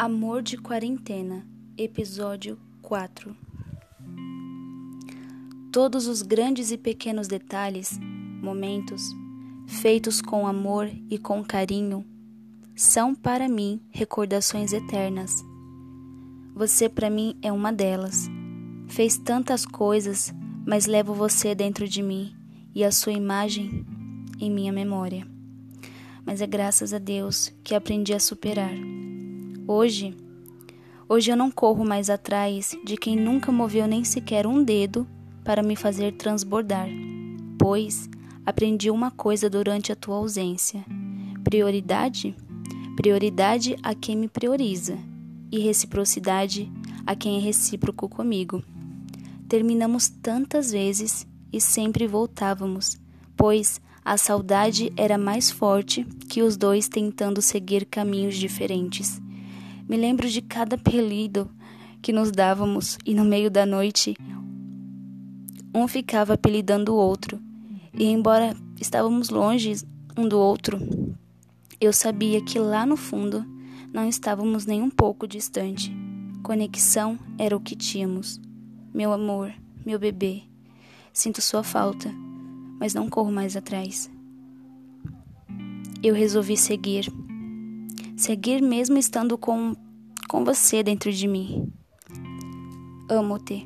Amor de Quarentena, Episódio 4 Todos os grandes e pequenos detalhes, momentos, feitos com amor e com carinho, são para mim recordações eternas. Você para mim é uma delas. Fez tantas coisas, mas levo você dentro de mim e a sua imagem em minha memória. Mas é graças a Deus que aprendi a superar. Hoje, hoje eu não corro mais atrás de quem nunca moveu nem sequer um dedo para me fazer transbordar, pois aprendi uma coisa durante a tua ausência: prioridade, prioridade a quem me prioriza, e reciprocidade a quem é recíproco comigo. Terminamos tantas vezes e sempre voltávamos, pois a saudade era mais forte que os dois tentando seguir caminhos diferentes. Me lembro de cada apelido que nos dávamos e no meio da noite um ficava apelidando o outro. E embora estávamos longe um do outro, eu sabia que lá no fundo não estávamos nem um pouco distante. Conexão era o que tínhamos. Meu amor, meu bebê, sinto sua falta, mas não corro mais atrás. Eu resolvi seguir seguir mesmo estando com, com você dentro de mim. Amo-te.